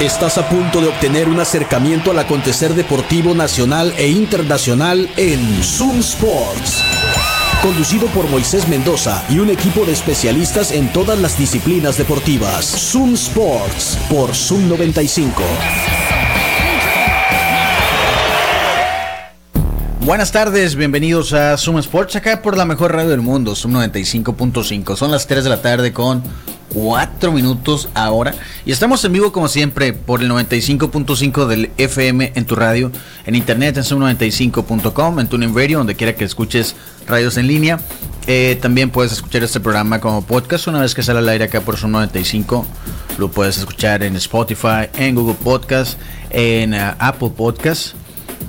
Estás a punto de obtener un acercamiento al acontecer deportivo nacional e internacional en Zoom Sports. Conducido por Moisés Mendoza y un equipo de especialistas en todas las disciplinas deportivas. Zoom Sports por Zoom 95. Buenas tardes, bienvenidos a Zoom Sports, acá por la mejor radio del mundo, Zoom 95.5. Son las 3 de la tarde con 4 minutos ahora. Y estamos en vivo como siempre por el 95.5 del FM en tu radio, en internet en zoom95.com, en tu Radio, donde quiera que escuches radios en línea. Eh, también puedes escuchar este programa como podcast una vez que sale al aire acá por Zoom 95. Lo puedes escuchar en Spotify, en Google Podcast, en uh, Apple Podcast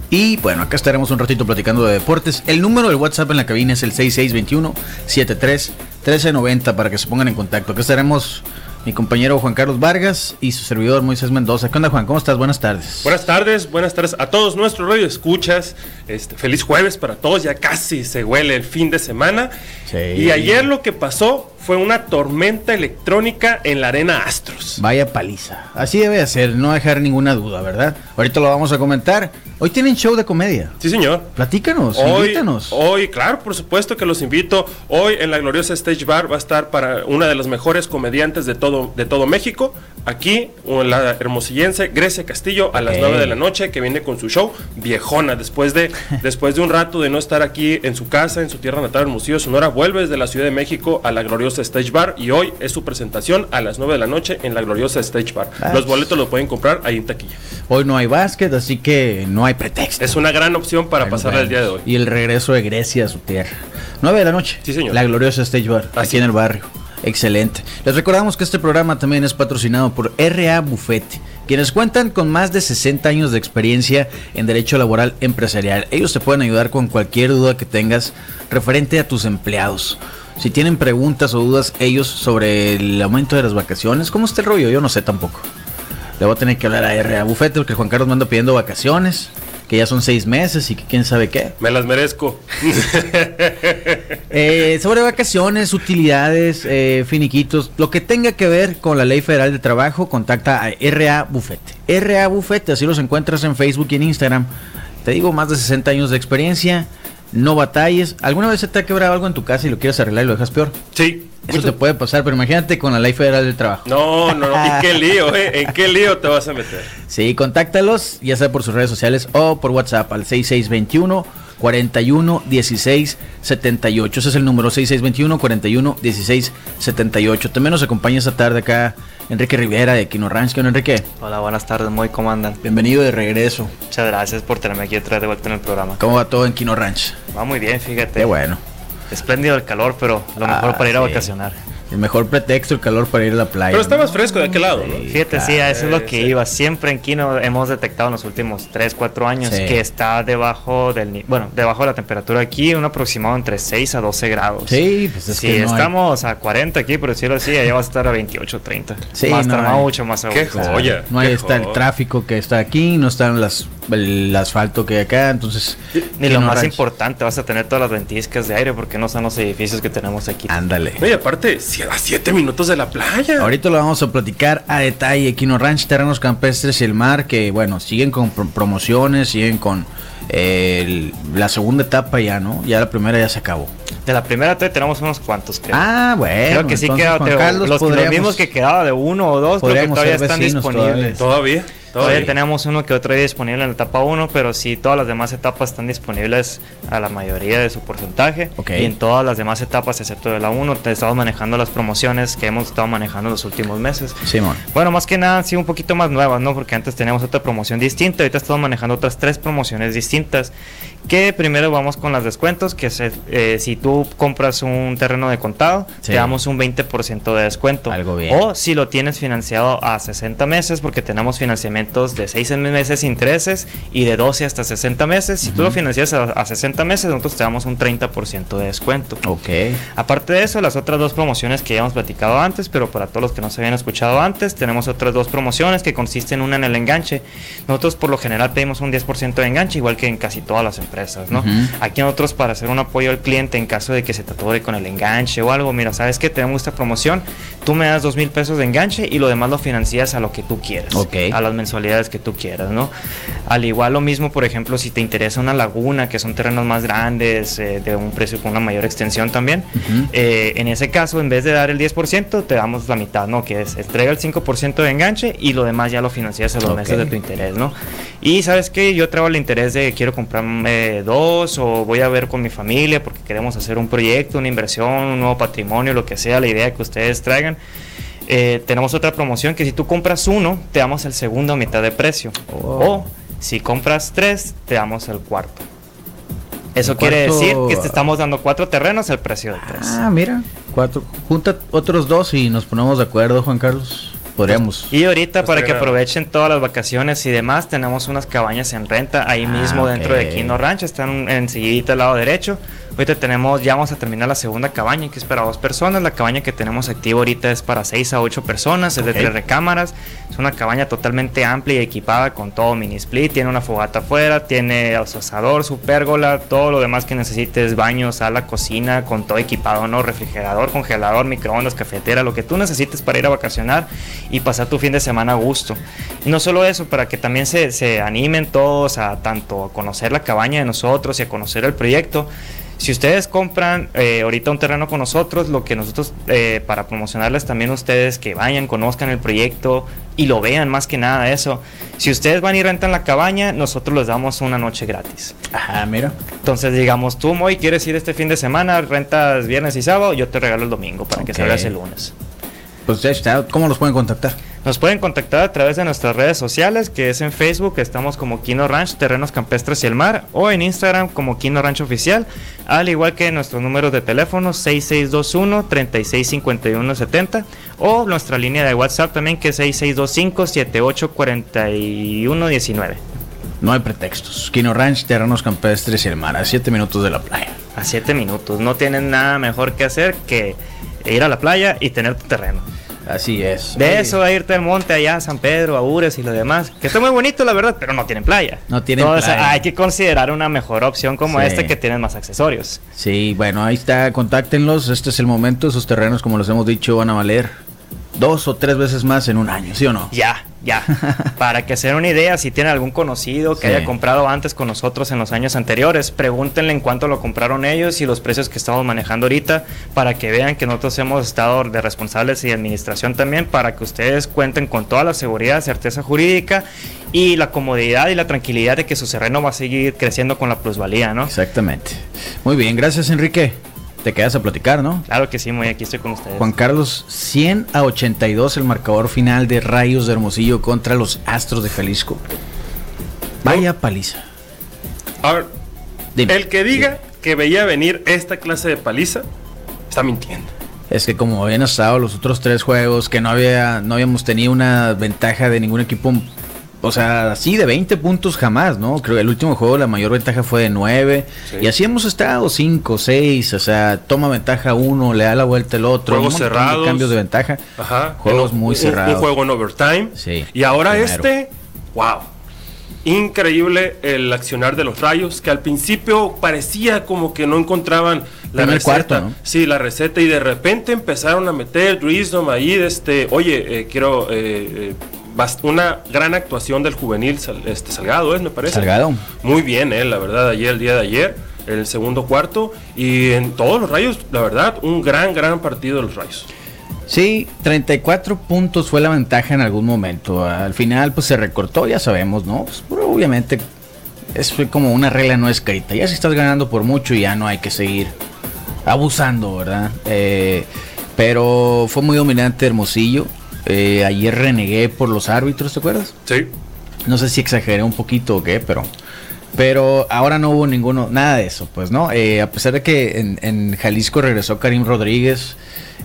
y bueno, acá estaremos un ratito platicando de deportes. El número del WhatsApp en la cabina es el 6621 73 1390 para que se pongan en contacto. Acá estaremos mi compañero Juan Carlos Vargas y su servidor Moisés Mendoza. ¿Qué onda, Juan? ¿Cómo estás? Buenas tardes. Buenas tardes, buenas tardes a todos nuestros radio escuchas. Este, feliz jueves para todos, ya casi se huele el fin de semana. Y ayer lo que pasó fue una tormenta electrónica en la arena Astros. Vaya paliza. Así debe ser, no dejar ninguna duda, ¿verdad? Ahorita lo vamos a comentar. Hoy tienen show de comedia. Sí, señor. Platícanos, hoy, invítanos. Hoy, claro, por supuesto que los invito. Hoy en la gloriosa Stage Bar va a estar para una de las mejores comediantes de todo, de todo México. Aquí, la hermosillense Grecia Castillo a las 9 de la noche, que viene con su show viejona. Después de, después de un rato de no estar aquí en su casa, en su tierra natal, Hermosillo, Sonora, vuelve desde la Ciudad de México a la gloriosa Stage Bar y hoy es su presentación a las 9 de la noche en la gloriosa Stage Bar. Los boletos los pueden comprar ahí en taquilla. Hoy no hay básquet, así que no hay pretexto. Es una gran opción para pasar el día de hoy. Y el regreso de Grecia a su tierra. 9 de la noche. Sí, señor. La gloriosa Stage Bar, aquí en el barrio. Excelente. Les recordamos que este programa también es patrocinado por RA Buffet, quienes cuentan con más de 60 años de experiencia en derecho laboral empresarial. Ellos te pueden ayudar con cualquier duda que tengas referente a tus empleados. Si tienen preguntas o dudas ellos sobre el aumento de las vacaciones, ¿cómo está el rollo? Yo no sé tampoco. Le voy a tener que hablar a R. Bufete porque Juan Carlos me anda pidiendo vacaciones, que ya son seis meses y que quién sabe qué. Me las merezco. Eh, sobre vacaciones, utilidades, eh, finiquitos, lo que tenga que ver con la Ley Federal de Trabajo, contacta a RA Bufete. RA Bufete, así los encuentras en Facebook y en Instagram. Te digo, más de 60 años de experiencia no batalles. ¿Alguna vez se te ha quebrado algo en tu casa y lo quieres arreglar y lo dejas peor? Sí. Eso te puede pasar, pero imagínate con la ley federal del trabajo. No, no, no. ¿Y qué lío, eh? ¿En qué lío te vas a meter? Sí, contáctalos, ya sea por sus redes sociales o por WhatsApp al 6621 41 16 78. Ese es el número 6621 41 16 78. También nos acompaña esta tarde acá Enrique Rivera de Kino Ranch. ¿Qué Enrique? Hola, buenas tardes, muy ¿cómo andan? Bienvenido de regreso. Muchas gracias por tenerme aquí otra vez de vuelta en el programa. ¿Cómo va todo en Kino Ranch? Va muy bien, fíjate. Qué bueno. Espléndido el calor, pero lo mejor ah, para ir a vacacionar. El mejor pretexto, el calor para ir a la playa. Pero está más fresco de aquel lado, ¿no? Fíjate, sí, eso es lo que iba. Siempre en Kino hemos detectado en los últimos 3, 4 años que está debajo del bueno, debajo de la temperatura aquí, un aproximado entre 6 a 12 grados. Sí, pues es que no estamos a 40 aquí, por decirlo así, allá va a estar a 28, 30. Sí, va a estar mucho más Qué joya. No hay está el tráfico que está aquí, no están las el asfalto que hay acá, entonces... Ni lo más importante, vas a tener todas las ventiscas de aire porque no son los edificios que tenemos aquí. Ándale. Y aparte, a 7 minutos de la playa. Ahorita lo vamos a platicar a detalle. Quino Ranch, Terrenos Campestres y el Mar, que bueno, siguen con promociones, siguen con eh, la segunda etapa ya, ¿no? Ya la primera ya se acabó. De la primera etapa tenemos unos cuantos, creo. Ah, bueno. Creo que sí queda, los, los mismos que quedaba de uno o dos, creo que todavía están disponibles. ¿Todavía? Todavía tenemos uno que otro día disponible en la etapa 1, pero sí todas las demás etapas están disponibles a la mayoría de su porcentaje. Y en todas las demás etapas, excepto de la 1, te estamos manejando las promociones que hemos estado manejando en los últimos meses. Simón. Bueno, más que nada han sido un poquito más nuevas, ¿no? Porque antes teníamos otra promoción distinta, ahorita estamos manejando otras tres promociones distintas. Que primero vamos con los descuentos, que es, eh, si tú compras un terreno de contado, te damos un 20% de descuento. Algo bien. O si lo tienes financiado a 60 meses, porque tenemos financiamientos de 6 meses intereses y de 12 hasta 60 meses. Si tú lo financias a, 60 meses, nosotros te damos un 30% de descuento. Ok. Aparte de eso, las otras dos promociones que ya hemos platicado antes, pero para todos los que no se habían escuchado antes, tenemos otras dos promociones que consisten una en el enganche. Nosotros por lo general pedimos un 10% de enganche, igual que en casi todas las empresas. ¿No? Aquí nosotros para hacer un apoyo al cliente caso de que se te atore con el enganche o algo, mira, sabes que tenemos esta promoción, tú me das dos mil pesos de enganche y lo demás lo financias a lo que tú quieras, Ok. a las mensualidades que tú quieras, ¿no? Al igual lo mismo, por ejemplo, si te interesa una laguna, que son terrenos más grandes, eh, de un precio con una mayor extensión también, Ujú. eh, en ese caso, en vez de dar el 10%, te damos la mitad, ¿no? Que es entrega el 5% de enganche y lo demás ya lo financias a los Ok. meses de tu interés, ¿no? Y sabes que yo traigo el interés de quiero comprarme dos o voy a ver con mi familia porque queremos hacer un proyecto, una inversión, un nuevo patrimonio, lo que sea, la idea que ustedes traigan. Eh, tenemos otra promoción que si tú compras uno, te damos el segundo a mitad de precio. Oh. O si compras tres, te damos el cuarto. Eso El quiere cuarto- decir que te estamos dando cuatro terrenos al precio de tres. Ah, mira. Cuatro. Junta otros dos y nos ponemos de acuerdo, Juan Carlos. Podríamos. Y ahorita para que aprovechen todas las vacaciones y demás, tenemos unas cabañas en renta ahí Ah, mismo dentro de. Quino Ranch, están enseguida al lado derecho. Ahorita tenemos, ya vamos a terminar la segunda cabaña que es para dos personas. La cabaña que tenemos activa ahorita es para seis a ocho personas, es de tres recámaras. Es una cabaña totalmente amplia y equipada con todo mini split. Tiene una fogata afuera, tiene asador, su pérgola, todo lo demás que necesites, baño, sala, cocina, con todo equipado, ¿no? Refrigerador, congelador, microondas, cafetera, lo que tú necesites para ir a vacacionar y pasar tu fin de semana a gusto. Y no solo eso, para que también se, se animen todos a tanto a conocer la cabaña de nosotros y a conocer el proyecto. Si ustedes compran eh, ahorita un terreno con nosotros, lo que nosotros, eh, para promocionarles también a ustedes, que vayan, conozcan el proyecto y lo vean más que nada eso. Si ustedes van y rentan la cabaña, nosotros les damos una noche gratis. Ajá, mira. Entonces, digamos, tú, Moy, quieres ir este fin de semana, rentas viernes y sábado, yo te regalo el domingo para que Ok. salgas el lunes. Pues ya está. ¿Cómo los pueden contactar? Nos pueden contactar a través de nuestras redes sociales, que es en Facebook, estamos como Quino Ranch, Terrenos Campestres y el Mar, o en Instagram como Quino Ranch Oficial, al igual que nuestros números de teléfono 6621-365170, o nuestra línea de WhatsApp también que es 6625-784119. No hay pretextos. Quino Ranch, Terrenos Campestres y el Mar, a 7 minutos de la playa. A 7 minutos, no tienen nada mejor que hacer que ir a la playa y tener tu terreno. Así es. De Oye, eso a irte al monte allá a San Pedro, a Ures y lo demás, que está muy bonito la verdad, pero no tienen playa. No tienen Entonces, playa. hay que considerar una mejor opción como Sí. esta que tienen más accesorios. Sí, bueno, ahí está. Contáctenlos. Este es el momento. Esos terrenos, como les hemos dicho, van a valer dos o tres veces más en un año, ¿sí o no? Ya, ya. Para que se den una idea, si tienen algún conocido que Sí. haya comprado antes con nosotros en los años anteriores, pregúntenle en cuánto lo compraron ellos y los precios que estamos manejando ahorita para que vean que nosotros hemos estado de responsables y administración también para que ustedes cuenten con toda la seguridad, certeza jurídica y la comodidad y la tranquilidad de que su terreno va a seguir creciendo con la plusvalía, ¿no? Exactamente. Muy bien, gracias Enrique. Te quedas a platicar, ¿no? Claro que sí, muy aquí estoy con ustedes. Juan Carlos, 100 a 82 el marcador final de Rayos de Hermosillo contra los Astros de Jalisco. Vaya paliza. A ver, Dime. el que diga que veía venir esta clase de paliza, está mintiendo. Es que como habían estado los otros tres juegos, que no había, no habíamos tenido una ventaja de ningún equipo, o sea, así de 20 puntos jamás, ¿no? Creo que el último juego la mayor ventaja fue de 9. Sí. Y así hemos estado 5, 6, o sea, toma ventaja uno, le da la vuelta el otro. Juegos un montón de cerrados. cambios de ventaja. Ajá. Juegos Un- muy cerrados. Un juego en overtime. Sí, Y ahora primero. este, wow. Increíble el accionar de los rayos, que al principio parecía como que no encontraban la receta. cuarto, ¿no? Sí, la receta, y de repente empezaron a meter Wisdom ahí, de este, oye, eh, quiero eh, eh, una gran actuación del juvenil este, Salgado, ¿es? Me parece. Salgado. Muy bien, eh, la verdad, ayer, el día de ayer, el segundo cuarto, y en todos los rayos, la verdad, un gran, gran partido de los rayos. Sí, 34 puntos fue la ventaja en algún momento. Al final, pues se recortó, ya sabemos, ¿no? Pues, pero obviamente es como una regla no escrita. Ya si estás ganando por mucho, ya no hay que seguir abusando, ¿verdad? Eh, pero fue muy dominante Hermosillo. Eh, ayer renegué por los árbitros, ¿te acuerdas? Sí. No sé si exageré un poquito o qué, pero. Pero ahora no hubo ninguno, nada de eso, pues, ¿no? Eh, a pesar de que en, en Jalisco regresó Karim Rodríguez,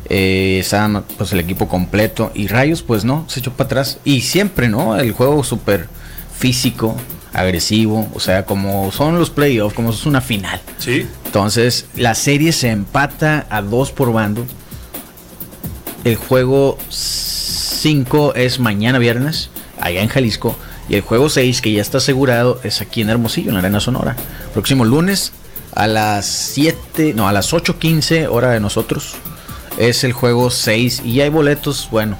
eh, estaban pues el equipo completo y Rayos, pues no, se echó para atrás. Y siempre, ¿no? El juego súper físico, agresivo, o sea, como son los playoffs, como es una final. Sí. Entonces, la serie se empata a dos por bando. El juego 5 es mañana viernes, allá en Jalisco. Y el juego 6, que ya está asegurado, es aquí en Hermosillo, en la Arena Sonora. Próximo lunes, A las 7, no, a las 8.15 hora de nosotros. Es el juego 6 y hay boletos, bueno,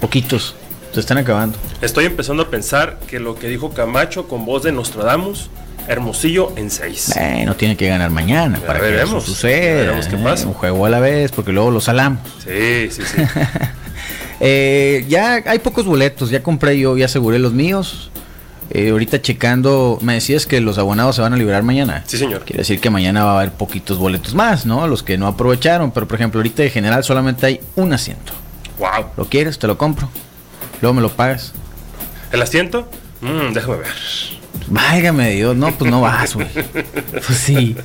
poquitos. Se están acabando. Estoy empezando a pensar que lo que dijo Camacho con voz de Nostradamus, Hermosillo en 6. no tiene que ganar mañana Ya para veremos, que eso suceda. ya veremos qué ¿eh? pasa. Un juego a la vez, porque luego lo salamos. Sí, sí, sí. Eh, ya hay pocos boletos, ya compré yo, ya aseguré los míos. Eh, ahorita checando, me decías que los abonados se van a liberar mañana. Sí, señor. Quiere decir que mañana va a haber poquitos boletos más, ¿no? Los que no aprovecharon, pero por ejemplo, ahorita de general solamente hay un asiento. wow. ¿Lo quieres? Te lo compro. Luego me lo pagas. ¿El asiento? Mm, déjame ver. Válgame Dios, no, pues no vas, güey. Pues sí.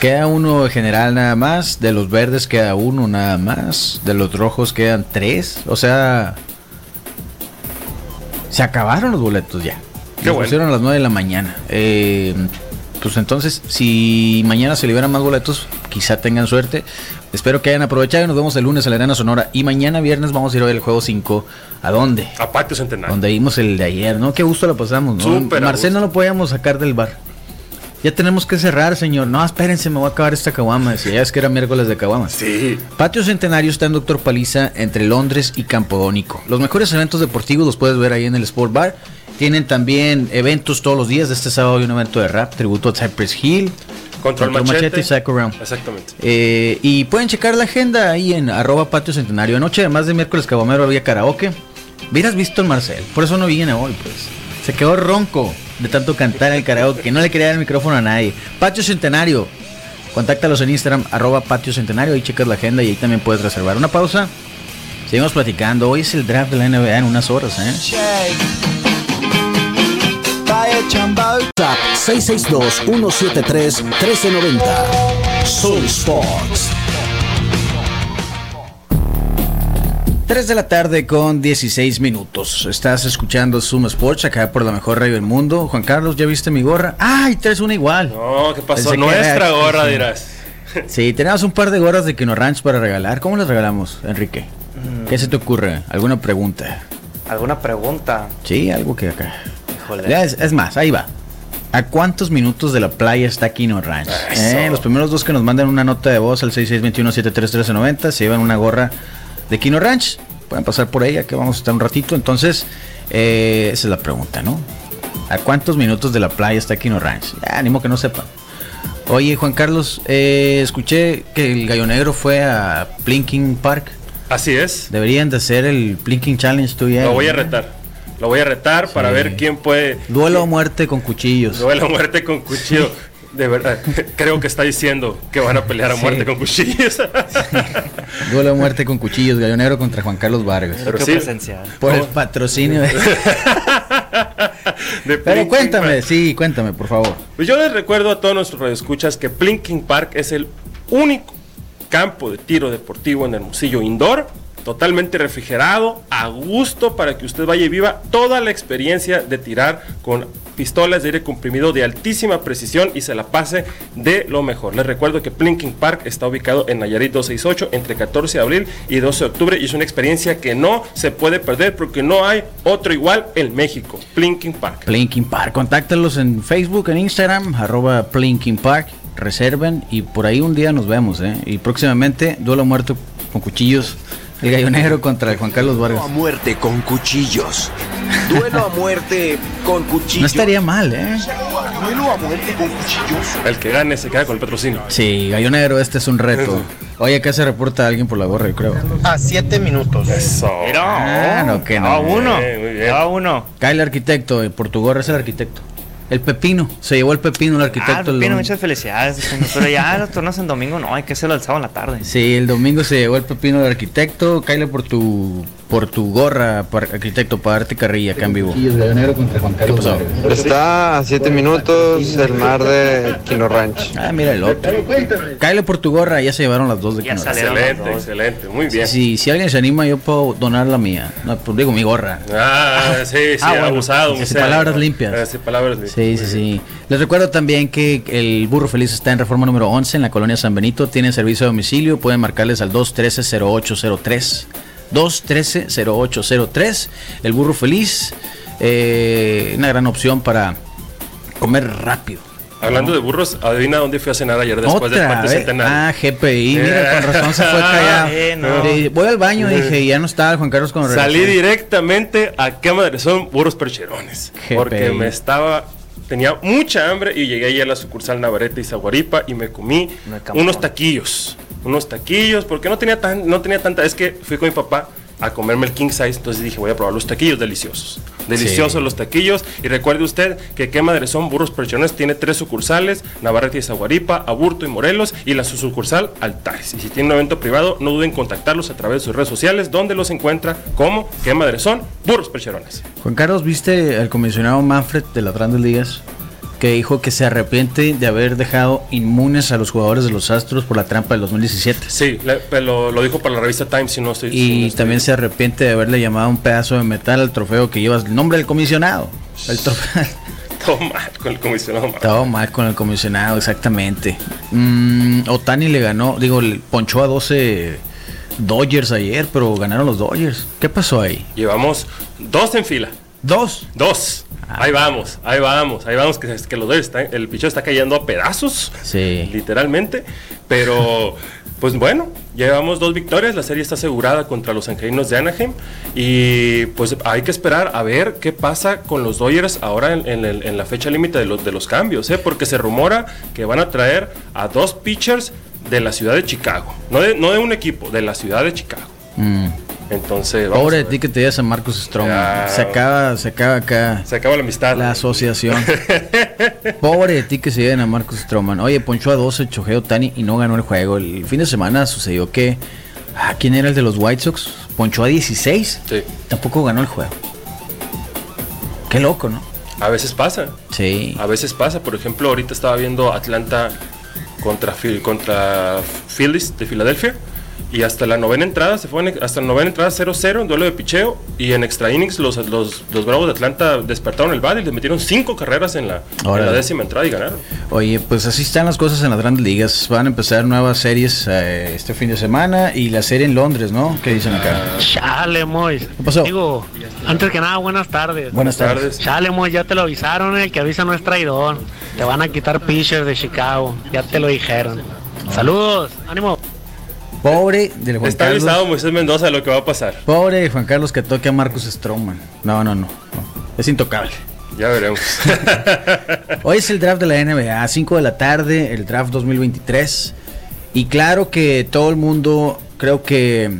Queda uno general nada más. De los verdes queda uno nada más. De los rojos quedan tres. O sea. Se acabaron los boletos ya. Qué Los bueno. pusieron a las 9 de la mañana. Eh, pues entonces, si mañana se liberan más boletos, quizá tengan suerte. Espero que hayan aprovechado y nos vemos el lunes en la Arena Sonora. Y mañana viernes vamos a ir a ver el juego 5. ¿A dónde? A Patio Centenario. Donde vimos el de ayer, ¿no? Qué gusto lo pasamos, ¿no? Súper a Marcel no lo podíamos sacar del bar. Ya tenemos que cerrar, señor. No, espérense, me voy a acabar esta caguama. Decía, ya es que era miércoles de caguamas. Sí. Patio Centenario está en Doctor Paliza entre Londres y Campodónico. Los mejores eventos deportivos los puedes ver ahí en el Sport Bar. Tienen también eventos todos los días. Este sábado hay un evento de rap, tributo a Cypress Hill. Control, Control machete. Machete y Psycho Round. Exactamente. Eh, y pueden checar la agenda ahí en arroba patio centenario. Anoche, además de miércoles cabomero, había karaoke. Hubieras visto el Marcel. Por eso no viene hoy, pues. Se quedó ronco de tanto cantar el karaoke. No le quería dar el micrófono a nadie. Patio Centenario. Contáctalos en Instagram, arroba patio centenario. Ahí checas la agenda y ahí también puedes reservar. Una pausa. Seguimos platicando. Hoy es el draft de la NBA en unas horas, ¿eh? WhatsApp 662-173-1390. Zoom Sports. 3 de la tarde con 16 minutos. Estás escuchando Zoom Sports acá por la mejor radio del mundo. Juan Carlos, ¿ya viste mi gorra? ¡Ay, traes una igual! No, ¿qué pasó? Pensé que Nuestra era- gorra, dirás. Sí, tenemos un par de gorras de Kino Ranch para regalar. ¿Cómo las regalamos, Enrique? ¿Qué se te ocurre? ¿Alguna pregunta? ¿Alguna pregunta? Sí, algo que acá. Híjole. Ya, es, es más, ahí va. ¿A cuántos minutos de la playa está Kino Ranch? Eh, los primeros dos que nos mandan una nota de voz al 6621-731390 se llevan una gorra de Kino Ranch. Pueden pasar por ella que vamos a estar un ratito. Entonces, eh, esa es la pregunta, ¿no? ¿A cuántos minutos de la playa está Kino Ranch? Ya, animo que no sepan. Oye, Juan Carlos, eh, escuché que el Gallo Negro fue a Plinking Park. Así es. Deberían de hacer el Plinking Challenge tú y él, Lo voy a retar. Lo voy a retar para ver quién puede. Duelo o muerte con cuchillos. Duelo a muerte con cuchillo. De verdad, creo que está diciendo que van a pelear a Sí. muerte con cuchillos. Duelo o muerte con cuchillos, Gallo Negro contra Juan Carlos Vargas. Pero Qué sí. presencial. Por el patrocinio de... De Pero cuéntame, Park. sí, cuéntame, por favor. Pues yo les recuerdo a todos nuestros radioescuchas que Plinking Park es el único campo de tiro deportivo en Hermosillo Indoor, totalmente refrigerado, a gusto para que usted vaya y viva toda la experiencia de tirar con pistolas de aire comprimido de altísima precisión y se la pase de lo mejor. Les recuerdo que Plinking Park está ubicado en Nayarit 268 entre 14 de abril y 12 de octubre y es una experiencia que no se puede perder porque no hay otro igual en México. Plinking Park. Plinking Park, contáctalos en Facebook, en Instagram, arroba Plinking Park, reserven y por ahí un día nos vemos, ¿eh? Y próximamente, duelo a muerte con cuchillos, el Gallo Negro contra el Juan Carlos Vargas. Duelo a muerte con cuchillos. Duelo a muerte con cuchillos. No estaría mal, ¿eh? Duelo a muerte con cuchillos. El que gane se queda con el patrocinio. Sí, Gallo Negro, este es un reto. Oye, acá se reporta alguien por la gorra, yo creo. A 7 minutos. Eso. Ah, no, que no. A uno. A uno. Kyle Arquitecto, eh, por tu gorra es el arquitecto. El pepino, se llevó el pepino el arquitecto. Ah, el Pepino, muchas felicidades. Pero ya los torneos en domingo no, hay que hacerlo el sábado en la tarde. Sí, el domingo se llevó el pepino del arquitecto. Kyle por tu por tu gorra, par- arquitecto, para darte carrilla acá en vivo. ¿Qué pasó? Está a 7 minutos el mar de Quino Ranch. Ah, mira el otro. Kyle por tu gorra, ya se llevaron las dos de salieron las Excelente, excelente. Muy bien. Si, si alguien se anima, yo puedo donar la mía. No, pues digo mi gorra. Ah, sí, sí, Ah, bueno. abusado. Palabras limpias. Ah, sí, palabras limpias. Sí, sí, sí. Les recuerdo también que el Burro Feliz está en reforma número 11 en la colonia San Benito. Tienen servicio a domicilio. Pueden marcarles al 213-0803. 213-0803. El Burro Feliz. eh, una gran opción para comer rápido. Hablando de burros, adivina dónde fui a cenar ayer después del vez. centenario. Ah, GPI. Mira, con razón se fue Ah, callado. eh, no. Eh, Voy al baño, dije, y ya no estaba Juan Carlos con Salí directamente a qué madre son burros percherones. GPI. Porque me estaba. Tenía mucha hambre y llegué ahí a la sucursal Navarrete y Zaguaripa y me comí unos taquillos. Unos taquillos, porque no tenía, tan, no tenía tanta. Es que fui con mi papá a comerme el king size, entonces dije, voy a probar los taquillos deliciosos. Deliciosos Sí. los taquillos. Y recuerde usted que qué madre son burros percherones tiene tres sucursales: Navarrete y Zaguaripa, Aburto y Morelos, y la su sucursal Altares. Y si tiene un evento privado, no duden en contactarlos a través de sus redes sociales, donde los encuentra como qué madre son burros percherones. Juan Carlos, ¿viste al comisionado Manfred de las grandes ligas? Que dijo que se arrepiente de haber dejado inmunes a los jugadores de los Astros por la trampa del 2017. Sí, le- lo, lo dijo para la revista Times, si no estoy. si no Y estoy- también se arrepiente de haberle llamado un pedazo de metal al trofeo que lleva el nombre del comisionado. El trofeo. Todo mal con el comisionado. Todo mal con el comisionado, exactamente. Mm, Otani le ganó, digo, le ponchó a 12 Dodgers ayer, pero ganaron los Dodgers. ¿Qué pasó ahí? Llevamos dos en fila. Dos. Dos. Ah. Ahí vamos, ahí vamos, ahí vamos, que, que los Dodgers están- el picheo está cayendo a pedazos. Sí. literalmente. Pero, pues bueno, llevamos dos victorias, la serie está asegurada contra los angelinos de Anaheim. Y pues hay que esperar a ver qué pasa con los Dodgers ahora en, en el- en la fecha límite de los, de los cambios, ¿eh? porque se rumora que van a traer a dos pitchers de la ciudad de Chicago, no de, no de un equipo, de la ciudad de Chicago. Mm. Entonces, vamos Pobre de ti que te digas a Marcus Stroman. Ya. Se acaba, se acaba acá se acaba la amistad. la asociación. Pobre de ti que se lleven a Marcus Stroman. Oye, ponchó a 12 Chojeo Tani y no ganó el juego. El fin de semana sucedió que. Ah, ¿Quién era el de los White Sox? Ponchó a 16. Sí. Tampoco ganó el juego. Qué loco, ¿no? A veces pasa. Sí. A veces pasa, por ejemplo, ahorita estaba viendo Atlanta contra, contra Phillies de Filadelfia y hasta la novena entrada se fue en- hasta la novena entrada 0-0 en duelo de picheo y en extra innings los, los, los Bravos de Atlanta despertaron el bat y les metieron cinco carreras en la, en Órale. la décima entrada y ganaron. Oye, pues así están las cosas en las grandes ligas. Van a empezar nuevas series eh, este fin de semana y la serie en Londres, ¿no? ¿Qué dicen acá? Chale, Mois. ¿Qué pasó? Digo, antes que nada, buenas tardes. Buenas tardes. Chale, Mois, ya te lo avisaron, el que avisa no es traidor. Te van a quitar pitchers de Chicago, ya te lo dijeron. Saludos, ánimo. Pobre del Juan Está Carlos. avisado Moisés Mendoza de lo que va a pasar. Pobre de Juan Carlos que toque a Marcus Stroman. No, no, no, no. Es intocable. Ya veremos. Hoy es el draft de la NBA, 5 de la tarde, el draft 2023. Y claro que todo el mundo, creo que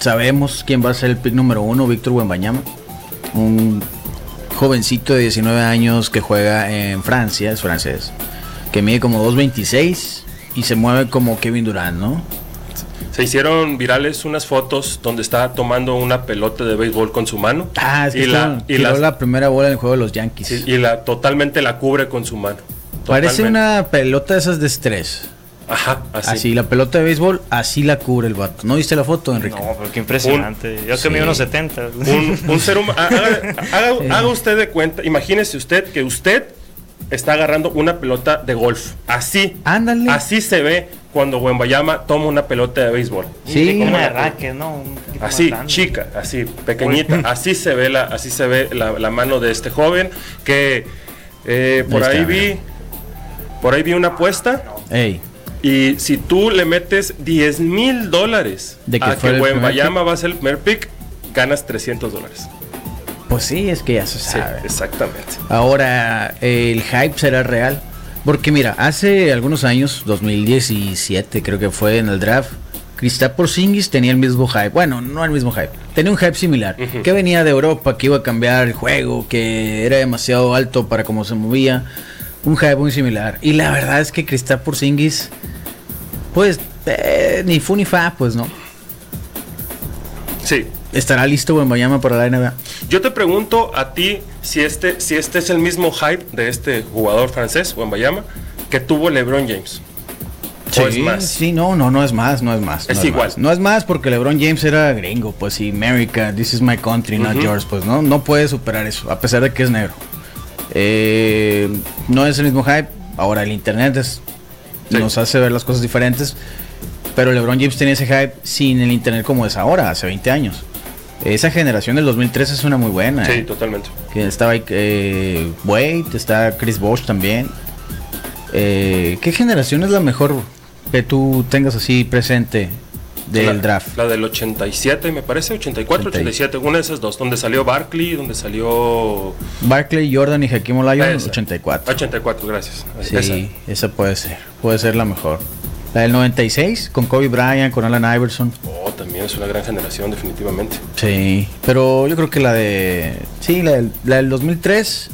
sabemos quién va a ser el pick número uno, Víctor Wembanyama. Un jovencito de 19 años que juega en Francia, es francés. Que mide como 2.26 y se mueve como Kevin Durant, ¿no? Se hicieron virales unas fotos donde está tomando una pelota de béisbol con su mano. Ah, es que y la, y tiró las- la primera bola en el juego de los Yankees. sí, y la totalmente la cubre con su mano. Parece una pelota de esas de estrés. Ajá, así. Así. la pelota de béisbol, así la cubre el vato. ¿No viste la foto, Enrique? No, pero qué impresionante. Yo que Sí. mido unos 70. Un, un ser humano. Haga, haga- haga usted de cuenta, imagínese usted que usted está agarrando una pelota de golf. Así. Ándale. Así se ve cuando Wembayama toma una pelota de béisbol. Sí. Como ¿Cómo de racket, ¿no? Un Así, chica, así, pequeñita. Así se ve la, así se ve la, la mano de este joven. Que eh, por Ahí vi. Por ahí vi una apuesta. Ey, Y si tú le metes 10 mil dólares ¿De que a que Wembayama va a ser el primer pick, ganas 300 dólares. Pues sí, es que ya se Sí, sabe. exactamente. Ahora, el hype será real. Porque mira, hace algunos años, 2017 creo que fue en el draft, Kristaps Porzingis tenía el mismo hype. Bueno, no el mismo hype. Tenía un hype similar. Que venía de Europa, que iba a cambiar el juego, que era demasiado alto para cómo se movía. Un hype muy similar. Y la verdad es que Kristaps Porzingis, pues, eh, ni fu ni fa, pues no. Sí. ¿Estará listo Wembanyama para la NBA? Yo te pregunto a ti si este, si este es el mismo hype de este jugador francés, Wembayama, que tuvo LeBron James. ¿O es más? Sí, no, no, no es más, no es más. Es no igual. más. No es más porque LeBron James era gringo, pues sí, America, this is my country, not yours, pues no, no puede superar eso, a pesar de que es negro. Eh, no es el mismo hype. Ahora el internet es- Sí. nos hace ver las cosas diferentes, pero LeBron James tenía ese hype sin el internet como es ahora, hace 20 años. Esa generación del 2003 es una muy buena. Sí, eh. totalmente. Que estaba eh, Wade, está Chris Bosh también. Eh, ¿Qué generación es la mejor que tú tengas así presente del la, draft? La del 87, me parece, 84, 80. 87, una de esas dos, donde salió Barkley, donde salió... Barkley, Jordan y Hakim Olajuwon, Esa. 84. 84, gracias. Sí, Esa. esa. puede ser. Puede ser la mejor. La del 96, con Kobe Bryant, con Allen Iverson. Oh, también es una gran generación, definitivamente. Sí, pero yo creo que la de. Sí, la del, la del 2003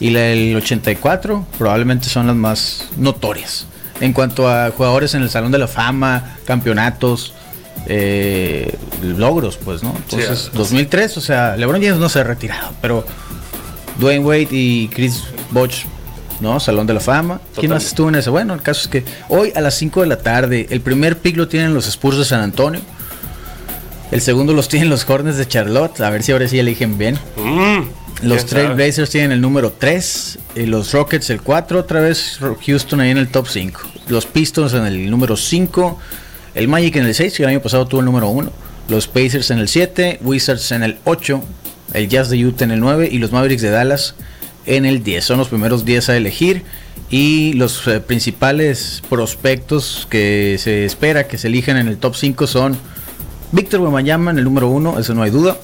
y la del 84 probablemente son las más notorias. En cuanto a jugadores en el Salón de la Fama, campeonatos, eh, logros, pues, ¿no? Entonces, Sí, 2003, o sea, LeBron James no se ha retirado, pero Dwayne Wade y Chris Bosh, ¿no? Salón de la Fama. ¿Quién más estuvo en ese? Bueno, el caso es que hoy a las 5 de la tarde, el primer pick lo tienen los Spurs de San Antonio. El segundo los tienen los Hornets de Charlotte. A ver si ahora sí eligen bien. Mm, Los quién Trail sabe. Blazers tienen el número 3. Y los Rockets el 4. Otra vez Houston ahí en el top 5. Los Pistons en el número 5. El Magic en el 6, que el año pasado tuvo el número 1. Los Pacers en el 7. Wizards en el 8. El Jazz de Utah en el 9. Y los Mavericks de Dallas en el 10. Son los primeros 10 a elegir. Y los eh, principales prospectos que se espera que se elijan en el top 5 son Víctor Wembanyama en el número 1, eso no hay duda.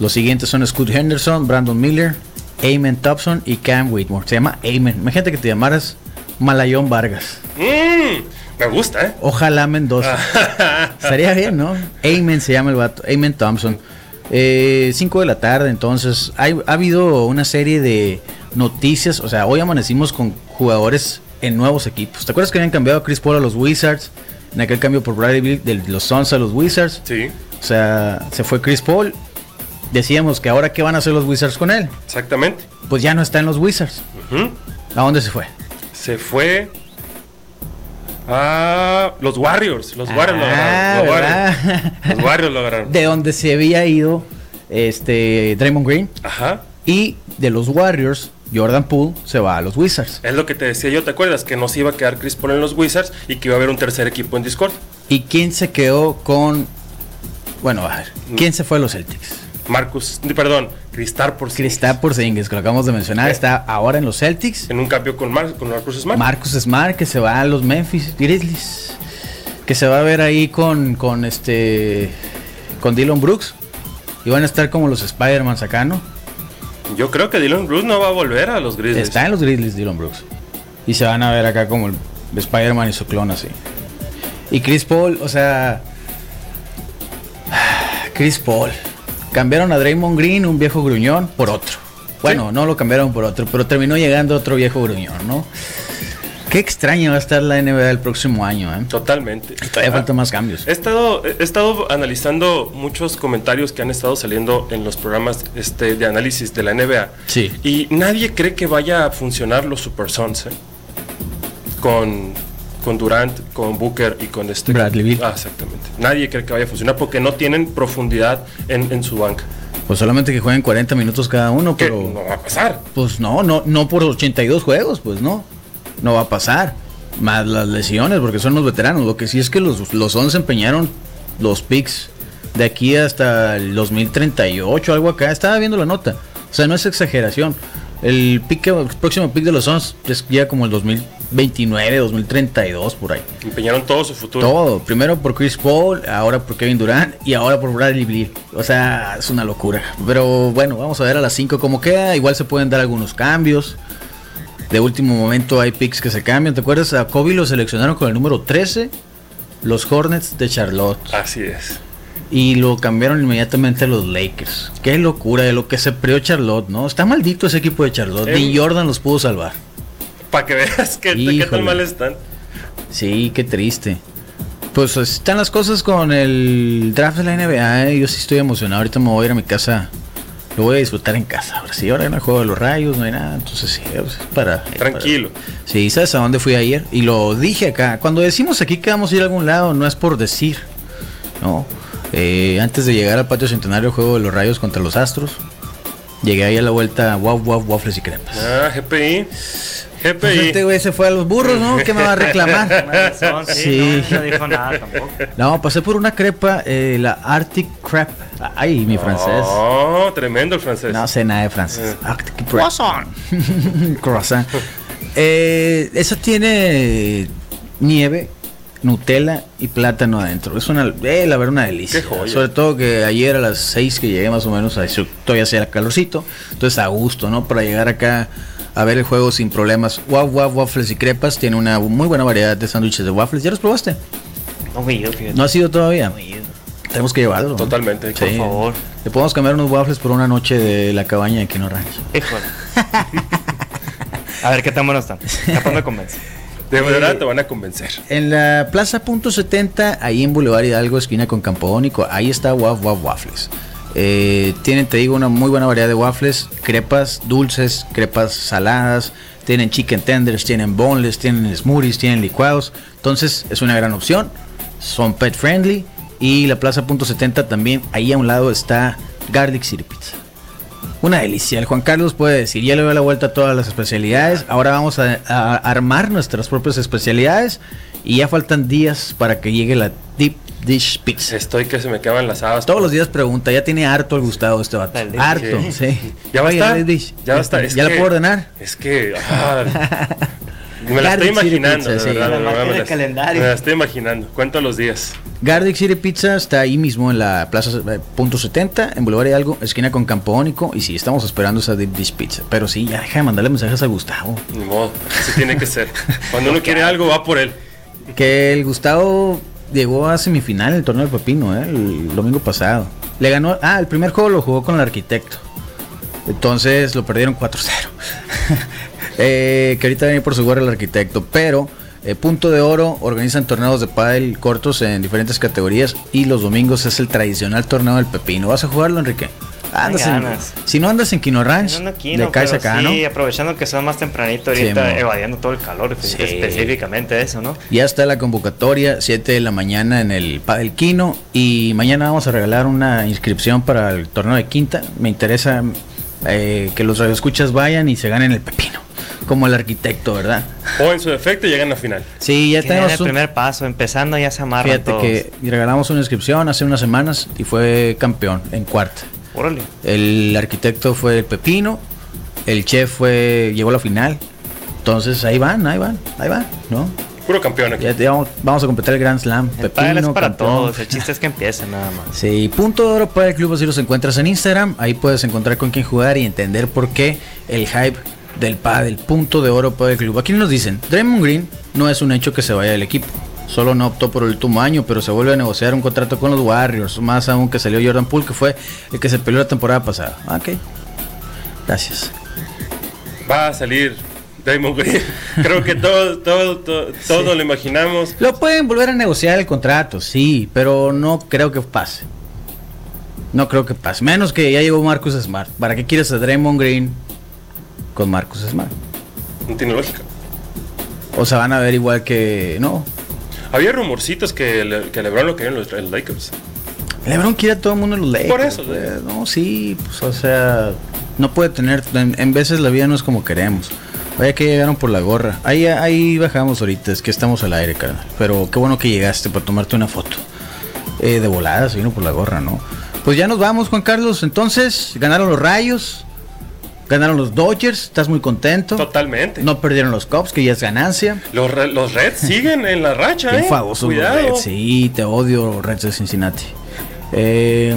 Los siguientes son Scott Henderson, Brandon Miller, Eamon Thompson y Cam Whitmore. Se llama Eamon. Imagínate que te llamaras Malayón Vargas. Mm, me gusta, ¿eh? Ojalá Mendoza. Estaría bien, ¿no? Eamon se llama el vato. Eamon Thompson. 5 de la tarde, entonces. Hay, ha habido una serie de noticias. O sea, hoy amanecimos con jugadores en nuevos equipos. ¿Te acuerdas que habían cambiado a Chris Paul a los Wizards? En aquel cambio por Bradley Beal de los Suns a los Wizards. Sí, O sea, se fue Chris Paul. Decíamos que ahora qué van a hacer los Wizards con él. exactamente. Pues ya no está en los Wizards. Ujú. ¿A dónde se fue? Se fue a los Warriors. Los Warriors lo Ah, agarraron. Los Warriors. Los Warriors lo agarraron. De donde se había ido este Draymond Green Ajá. y de los Warriors Jordan Poole se va a los Wizards. Es lo que te decía yo, ¿te acuerdas? Que no se iba a quedar Chris Paul en los Wizards y que iba a haber un tercer equipo en Discord. ¿Y quién se quedó con bueno, a ver, ¿quién se fue a los Celtics? Marcus, perdón, Cristar por Kristaps Porzingis, que lo acabamos de mencionar, Eh. está ahora en los Celtics. En un cambio con, Mar con Marcus Smart. Marcus Smart que se va a los Memphis Grizzlies. Que se va a ver ahí con, con este con Dylan Brooks. Y van a estar como los Spider-Man acá, ¿no? Yo creo que Dylan Bruce no va a volver a los Grizzlies. Está en los Grizzlies Dylan Brooks. Y se van a ver acá como el Spider-Man y su clon así. Y Chris Paul, o sea. Chris Paul. Cambiaron a Draymond Green, un viejo gruñón, por otro. Bueno, no lo cambiaron por otro, pero terminó llegando otro viejo gruñón, ¿no? Qué extraña va a estar la NBA el próximo año, ¿eh? Totalmente. Todavía faltan más cambios. He estado, he estado analizando muchos comentarios que han estado saliendo en los programas este, de análisis de la NBA. Sí. Y nadie cree que vaya a funcionar los Super Sons ¿eh? con, con Durant, con Booker y con este. Bradley Beal. Ah, exactamente. Nadie cree que vaya a funcionar porque no tienen profundidad en, en su banca. Pues solamente que jueguen 40 minutos cada uno, pero. no va a pasar. Pues no, no, no por 82 juegos, pues no. No va a pasar. Más las lesiones, porque son los veteranos. Lo que sí es que los, los 11 empeñaron los picks de aquí hasta el 2038, algo acá. Estaba viendo la nota. O sea, no es exageración. El, pick, el próximo pick de los 11 es ya como el 2029, 2032, por ahí. Empeñaron todo su futuro. Todo. Primero por Chris Paul, ahora por Kevin Durant y ahora por Bradley Beal. O sea, es una locura. Pero bueno, vamos a ver a las 5 cómo queda. Igual se pueden dar algunos cambios. De último momento hay picks que se cambian. ¿Te acuerdas? A Kobe lo seleccionaron con el número 13. Los Hornets de Charlotte. Así es. Y lo cambiaron inmediatamente a los Lakers. Qué locura de lo que se preó Charlotte, ¿no? Está maldito ese equipo de Charlotte. Eh. Ni Jordan los pudo salvar. Para que veas que, qué tan mal están. Sí, qué triste. Pues así están las cosas con el draft de la NBA. ¿eh? Yo sí estoy emocionado. Ahorita me voy a ir a mi casa. Lo voy a disfrutar en casa. Ahora sí, ahora no hay juego de los rayos, no hay nada. Entonces sí, pues, es para. Tranquilo. para- Sí, ¿sabes a dónde fui ayer? Y lo dije acá. Cuando decimos aquí que vamos a ir a algún lado, no es por decir. No. Eh, antes de llegar al patio centenario, juego de los rayos contra los astros. Llegué ahí a la vuelta, wow, wow, waffles y crepas. Ah, GPI. Pues este güey se fue a los burros, ¿no? ¿Qué me va a reclamar? Son, sí, Sí. No, no dijo nada tampoco. No, pasé por una crepa, eh, la Arctic Crep. Ay, mi francés. Oh, tremendo el francés. No sé nada de francés. Arctic Crep. Croissant. Eh, esa tiene nieve, Nutella y plátano adentro. Es una, eh, la verdad, una delicia. Qué joya. Sobre todo que ayer a las 6 que llegué más o menos, a eso, todavía hacía calorcito. Entonces a gusto, ¿no? Para llegar acá a ver el juego sin problemas. Wow, wow, waffles y crepas. Tiene una muy buena variedad de sándwiches de waffles. ¿Ya los probaste? No me ido, fíjate. ¿No ha sido todavía? No ido. Tenemos que llevarlo. ¿no? Totalmente. Sí. Por favor. Le podemos cambiar unos waffles por una noche de la cabaña de Kino Ranch. Híjole. A ver qué tan buenos están. Capaz me convence. De verdad te van a convencer. En la Plaza Punto 70, ahí en Boulevard Hidalgo, esquina con Campodónico, ahí está Waf Waf Waffles. Eh, tienen, te digo, una muy buena variedad de waffles, crepas dulces, crepas saladas, tienen chicken tenders, tienen boneless, tienen smoothies, tienen licuados. Entonces es una gran opción. Son pet friendly. Y la Plaza Punto 70 también, ahí a un lado está Garlic City Pizza. Una delicia. El Juan Carlos puede decir, ya le doy la vuelta a todas las especialidades. Ahora vamos a, a armar nuestras propias especialidades. Y ya faltan días para que llegue la Deep Dish Pizza. Estoy que se me queman las habas. Todos los días pregunta, ya tiene harto el Gustavo este vato. Deep Harto, Dish. sí. Ya va a estar. Ya va a estar. ¿Ya Es la puedo ordenar? Es que. ah, me la estoy imaginando, Pizza, de sí. verdad, La de marca verdad, me la-. Me la estoy imaginando. Cuento los días. Garlic City Pizza está ahí mismo en la Plaza eh, Punto 70, en Boulevard Hidalgo, esquina con Campodónico. Y sí, estamos esperando esa Deep Dish Pizza. Pero sí, ya deja de mandarle mensajes a Gustavo. Ni modo. Así tiene que ser. Cuando uno quiere algo, va por él. Que el Gustavo llegó a semifinal en el torneo del Pepino, ¿eh? el domingo pasado. Le ganó, ah, el primer juego lo jugó con el arquitecto. Entonces lo perdieron 4-0. Eh, que ahorita viene por su guardia el arquitecto. Pero eh, Punto de Oro organizan torneos de pádel cortos en diferentes categorías. Y los domingos es el tradicional torneo del Pepino. ¿Vas a jugarlo, Enrique? Andas en- si no andas en Quino Ranch, No, no, pero acá, ¿no? Aprovechando que son más tempranito ahorita, evadiendo todo el calor, Sí. específicamente eso, ¿no? Ya está la convocatoria, 7 de la mañana en el Padel Quino. Y mañana vamos a regalar una inscripción para el torneo de quinta. Me interesa eh, que los radioescuchas vayan y se ganen el pepino. Como el arquitecto, ¿verdad? O en su defecto llegan a final. Sí, ya tenemos el un- primer paso, empezando ya se amarran Fíjate todos. que regalamos una inscripción hace unas semanas y fue campeón en cuarta. Órale. El arquitecto fue el Pepino, el chef fue llegó a la final. Entonces ahí van, ahí van, ahí van, ¿no? Puro campeón aquí. Ya te vamos, vamos a completar el Grand Slam. El padre es para campeón. todos, el chiste es que empiecen nada más. Sí, punto de oro para el club así los encuentras en Instagram. Ahí puedes encontrar con quién jugar y entender por qué el hype del pádel. Punto de oro para el club. Aquí nos dicen, Draymond Green no es un hecho que se vaya del equipo. Solo no optó por el último año, pero se vuelve a negociar un contrato con los Warriors. Más aún que salió Jordan Poole, que fue el que se peleó la temporada pasada. Ah, Ok. Gracias. Va a salir Damon Green. Creo que todo, todo, todo, todo lo imaginamos. Lo pueden volver a negociar el contrato, sí, pero no creo que pase. No creo que pase. Menos que ya llegó Marcus Smart. ¿Para qué quieres a Draymond Green con Marcus Smart? No tiene lógica. O sea, van a ver igual que. No. Había rumorcitos que, le, que LeBron lo querían los, los Lakers. LeBron quiere a todo el mundo en los Lakers. Por eso. No, sí, pues, o sea. No puede tener. En, en veces la vida no es como queremos. Vaya que llegaron por la gorra. Ahí, ahí bajamos ahorita, es que estamos al aire, carnal. Pero qué bueno que llegaste para tomarte una foto. Eh, de volada, se vino por la gorra, ¿no? Pues ya nos vamos, Juan Carlos. Entonces, ganaron los Rayos. Ganaron los Dodgers. Estás muy contento. Totalmente. No perdieron los Cubs, que ya es ganancia. Los, Re- los Reds siguen en la racha, Qué ¿eh? famosos los Cuidado. Reds. Sí, te odio, Reds de Cincinnati. Eh,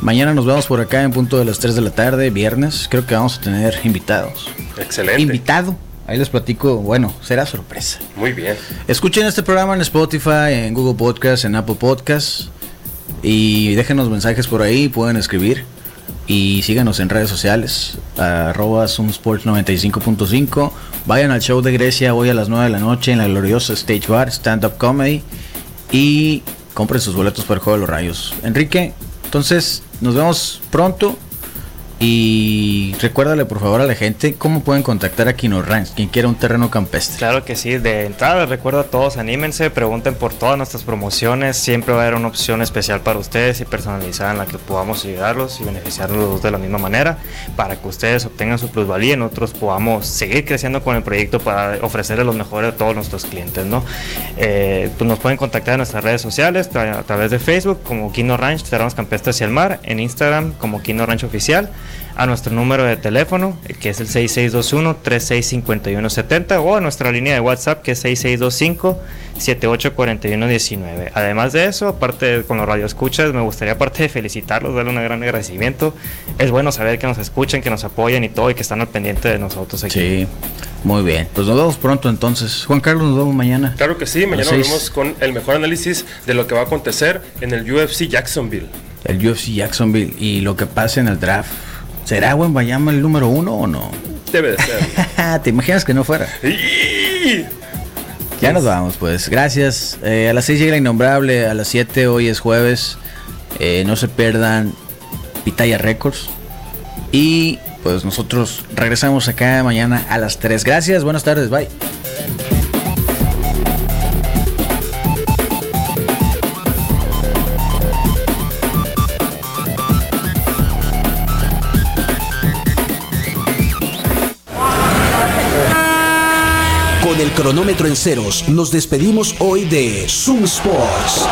mañana nos vemos por acá en punto de las 3 de la tarde, viernes. Creo que vamos a tener invitados. Excelente. Invitado. Ahí les platico. Bueno, será sorpresa. Muy bien. Escuchen este programa en Spotify, en Google Podcast, en Apple Podcast. Y déjenos mensajes por ahí, pueden escribir. Y síganos en redes sociales, arroba Zoomsports95.5. Vayan al show de Grecia hoy a las 9 de la noche en la gloriosa Stage Bar, Stand Up Comedy. Y compren sus boletos para el Juego de los Rayos. Enrique, entonces nos vemos pronto. Y recuérdale por favor a la gente cómo pueden contactar a Kino Ranch, quien quiera un terreno campestre. Claro que sí, de entrada les recuerdo a todos, anímense, pregunten por todas nuestras promociones, siempre va a haber una opción especial para ustedes y personalizada en la que podamos ayudarlos y beneficiarlos de la misma manera para que ustedes obtengan su plusvalía y nosotros podamos seguir creciendo con el proyecto para ofrecerles lo mejor a todos nuestros clientes, ¿no? Eh, pues nos pueden contactar en nuestras redes sociales a través de Facebook como Kino Ranch, Terrenos Campestres y el Mar, en Instagram como Kino Ranch Oficial a nuestro número de teléfono, que es el 6621-365170, o a nuestra línea de WhatsApp, que es 6625-784119. Además de eso, aparte de, con los radioescuchas, me gustaría, aparte de felicitarlos, darle un gran agradecimiento. Es bueno saber que nos escuchan, que nos apoyan y todo, y que están al pendiente de nosotros aquí. Sí, muy bien. Pues nos vemos pronto entonces. Juan Carlos, nos vemos mañana. Claro que sí, mañana seis. volvemos con el mejor análisis de lo que va a acontecer en el UFC Jacksonville. El UFC Jacksonville y lo que pase en el draft. ¿Será Buen Bayama el número uno o no? Debe de ser. ¿Te imaginas que no fuera? Ya nos vamos, pues. Gracias. Eh, a las 6 llega la innombrable. A las 7 hoy es jueves. Eh, no se pierdan Pitaya Records. Y pues nosotros regresamos acá mañana a las 3. Gracias, buenas tardes, bye. Cronómetro en ceros, nos despedimos hoy de Zoom Sports.